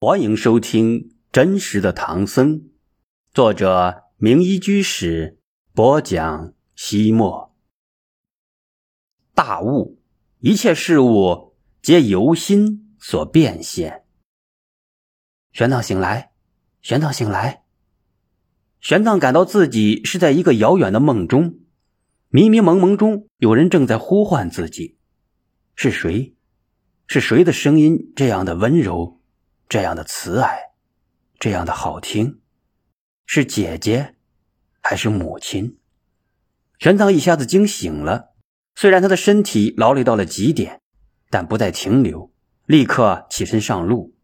欢迎收听《真实的唐僧》，作者名医居士播讲。西莫大悟，一切事物皆由心所变现。玄奘醒来，玄奘醒来。玄奘感到自己是在一个遥远的梦中，迷迷蒙蒙中有人正在呼唤自己。是谁？是谁的声音这样的温柔？这样的慈爱，这样的好听，是姐姐还是母亲？玄奘一下子惊醒了。虽然他的身体劳累到了极点，但不再停留，立刻起身上路。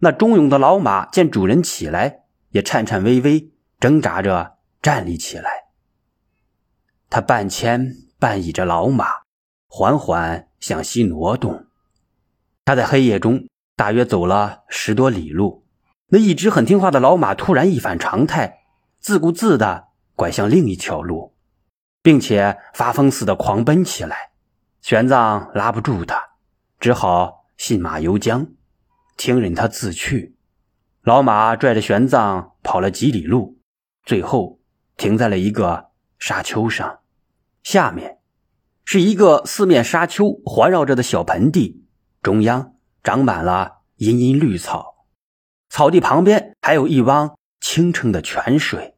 那忠勇的老马见主人起来，也颤颤巍巍挣扎着站立起来。他半牵半倚着老马，缓缓向西挪动。他在黑夜中。大约走了十多里路，那一直很听话的老马突然一反常态，自顾自地拐向另一条路，并且发疯似的狂奔起来。玄奘拉不住他，只好信马由缰，听任他自去。老马拽着玄奘跑了几里路，最后停在了一个沙丘上，下面是一个四面沙丘环绕着的小盆地，中央。长满了茵茵绿草，草地旁边还有一汪清澈的泉水。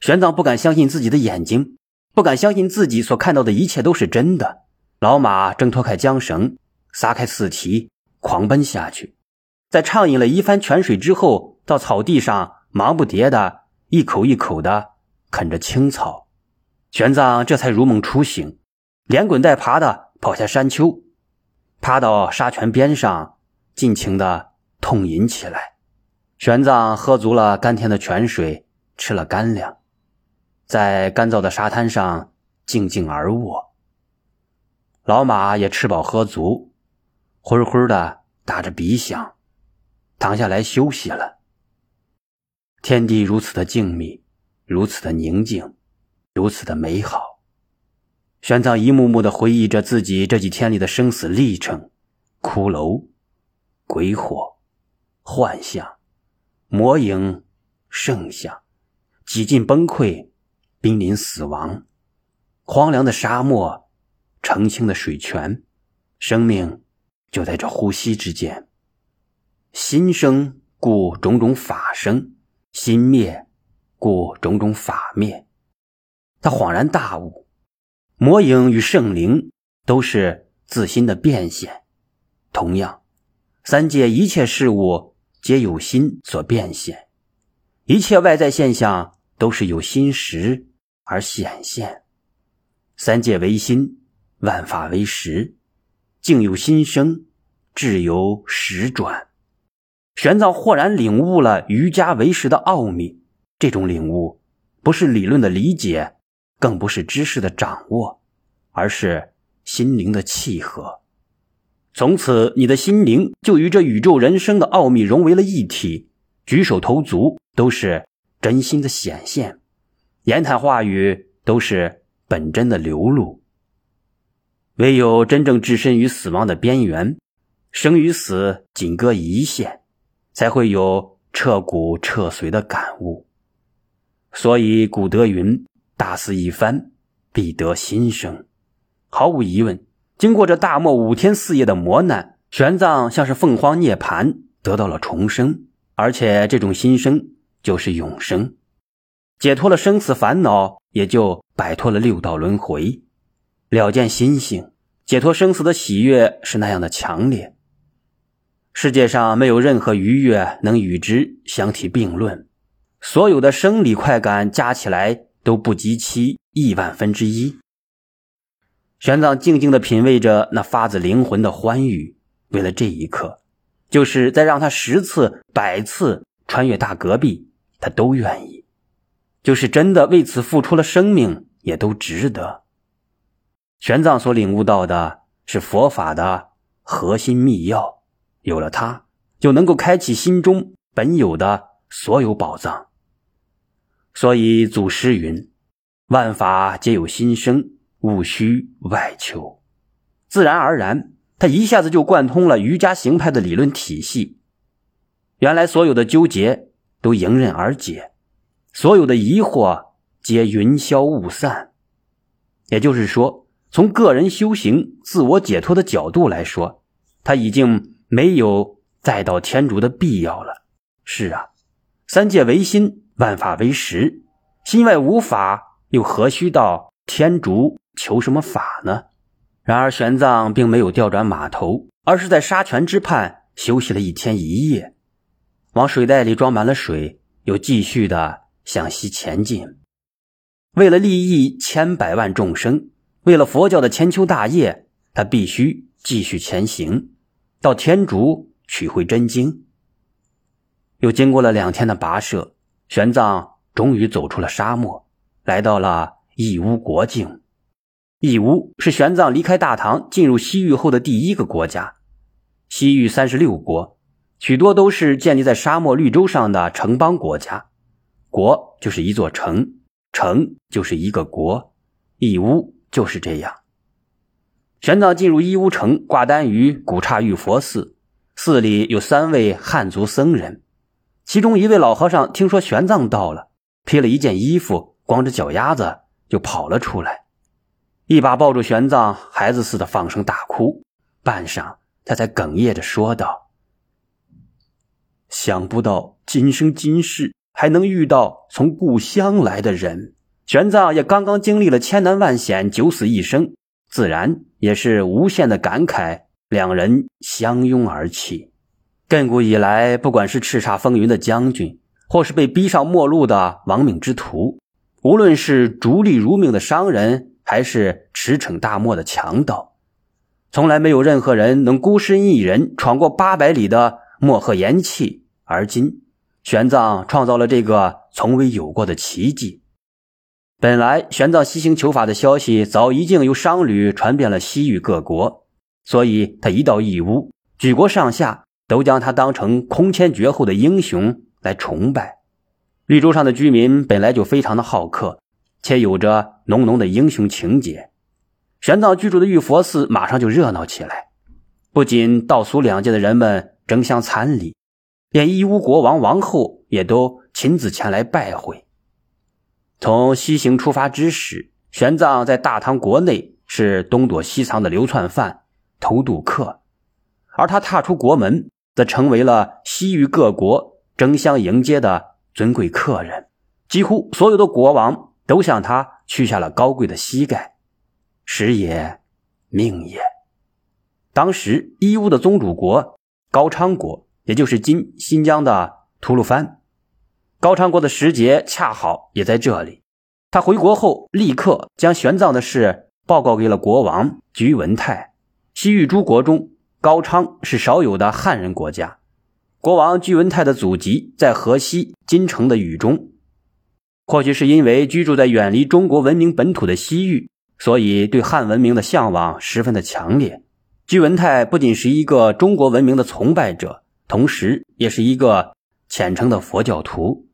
玄奘不敢相信自己的眼睛，不敢相信自己所看到的一切都是真的。老马挣脱开缰绳，撒开四蹄，狂奔下去。在畅饮了一番泉水之后，到草地上忙不迭的一口一口的啃着青草。玄奘这才如梦初醒，连滚带爬的跑下山丘，爬到沙泉边上。尽情的痛饮起来，玄奘喝足了甘甜的泉水，吃了干粮，在干燥的沙滩上静静而卧。老马也吃饱喝足，昏昏的打着鼻响，躺下来休息了。天地如此的静谧，如此的宁静，如此的美好。玄奘一幕幕的回忆着自己这几天里的生死历程，骷髅。鬼火、幻象、魔影、圣像，几近崩溃，濒临死亡。荒凉的沙漠，澄清的水泉，生命就在这呼吸之间。心生，故种种法生；心灭，故种种法灭。他恍然大悟：魔影与圣灵都是自心的变现，同样。三界一切事物皆有心所变现，一切外在现象都是由心识而显现。三界为心，万法为识，境由心生，智由识转。玄奘豁然领悟了瑜伽为识的奥秘。这种领悟不是理论的理解，更不是知识的掌握，而是心灵的契合。从此，你的心灵就与这宇宙人生的奥秘融为了一体，举手投足都是真心的显现，言谈话语都是本真的流露。唯有真正置身于死亡的边缘，生与死仅隔一线，才会有彻骨彻髓的感悟。所以古德云：“大肆一番，必得新生。”毫无疑问。经过这大漠五天四夜的磨难，玄奘像是凤凰涅槃，得到了重生，而且这种新生就是永生，解脱了生死烦恼，也就摆脱了六道轮回，了见心性，解脱生死的喜悦是那样的强烈。世界上没有任何愉悦能与之相提并论，所有的生理快感加起来都不及其亿万分之一。玄奘静静地品味着那发自灵魂的欢愉，为了这一刻，就是再让他十次、百次穿越大戈壁，他都愿意；就是真的为此付出了生命，也都值得。玄奘所领悟到的是佛法的核心密钥，有了它，就能够开启心中本有的所有宝藏。所以祖师云：“万法皆有心生。”务虚外求，自然而然，他一下子就贯通了瑜伽行派的理论体系。原来所有的纠结都迎刃而解，所有的疑惑皆云消雾散。也就是说，从个人修行、自我解脱的角度来说，他已经没有再到天竺的必要了。是啊，三界唯心，万法唯识，心外无法，又何须到天竺求什么法呢？然而玄奘并没有调转马头，而是在沙泉之畔休息了一天一夜，往水袋里装满了水，又继续的向西前进。为了利益千百万众生，为了佛教的千秋大业，他必须继续前行，到天竺取回真经。又经过了两天的跋涉，玄奘终于走出了沙漠，来到了义乌国境。义乌是玄奘离开大唐进入西域后的第一个国家。西域三十六国，许多都是建立在沙漠绿洲上的城邦国家。国就是一座城，城就是一个国。义乌就是这样。玄奘进入义乌城，挂单于古刹玉佛寺，寺里有三位汉族僧人。其中一位老和尚听说玄奘到了，披了一件衣服，光着脚丫子就跑了出来，一把抱住玄奘，孩子似的放声大哭。半晌，他才哽咽着说道：“想不到今生今世还能遇到从故乡来的人。”玄奘也刚刚经历了千难万险，九死一生，自然也是无限的感慨。两人相拥而泣。亘古以来，不管是叱咤风云的将军，或是被逼上末路的亡命之徒，无论是逐利如命的商人，还是驰骋大漠的强盗，从来没有任何人能孤身一人闯过八百里的漠河盐气。而今，玄奘创造了这个从未有过的奇迹。本来，玄奘西行求法的消息早已经由商旅传遍了西域各国，所以他一到义乌，举国上下。都将他当成空前绝后的英雄来崇拜。绿洲上的居民本来就非常的好客，且有着浓浓的英雄情节。玄奘居住的玉佛寺马上就热闹起来，不仅道俗两界的人们争相参礼，连义乌国王、王后也都亲自前来拜会。从西行出发之时，玄奘在大唐国内是东躲西藏的流窜犯、偷渡客，而他踏出国门。则成为了西域各国争相迎接的尊贵客人，几乎所有的国王都向他屈下了高贵的膝盖。时也，命也。当时义乌的宗主国高昌国，也就是今新疆的吐鲁番，高昌国的时节恰好也在这里。他回国后，立刻将玄奘的事报告给了国王居文泰。西域诸国中。高昌是少有的汉人国家，国王居文泰的祖籍在河西金城的雨中。或许是因为居住在远离中国文明本土的西域，所以对汉文明的向往十分的强烈。居文泰不仅是一个中国文明的崇拜者，同时也是一个虔诚的佛教徒。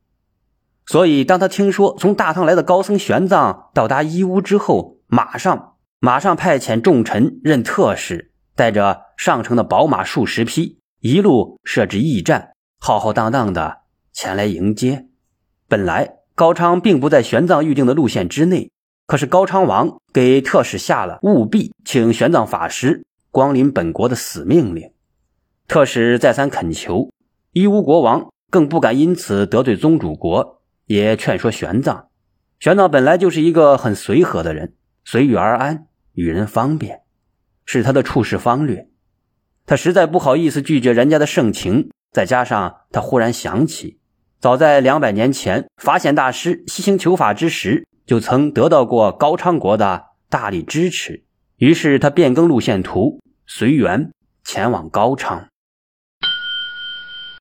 所以，当他听说从大唐来的高僧玄奘到达义乌之后，马上马上派遣重臣任特使。带着上乘的宝马数十匹，一路设置驿站，浩浩荡荡的前来迎接。本来高昌并不在玄奘预定的路线之内，可是高昌王给特使下了务必请玄奘法师光临本国的死命令。特使再三恳求，义乌国王更不敢因此得罪宗主国，也劝说玄奘。玄奘本来就是一个很随和的人，随遇而安，与人方便。是他的处事方略，他实在不好意思拒绝人家的盛情，再加上他忽然想起，早在两百年前法显大师西行求法之时，就曾得到过高昌国的大力支持，于是他变更路线图，随缘前往高昌。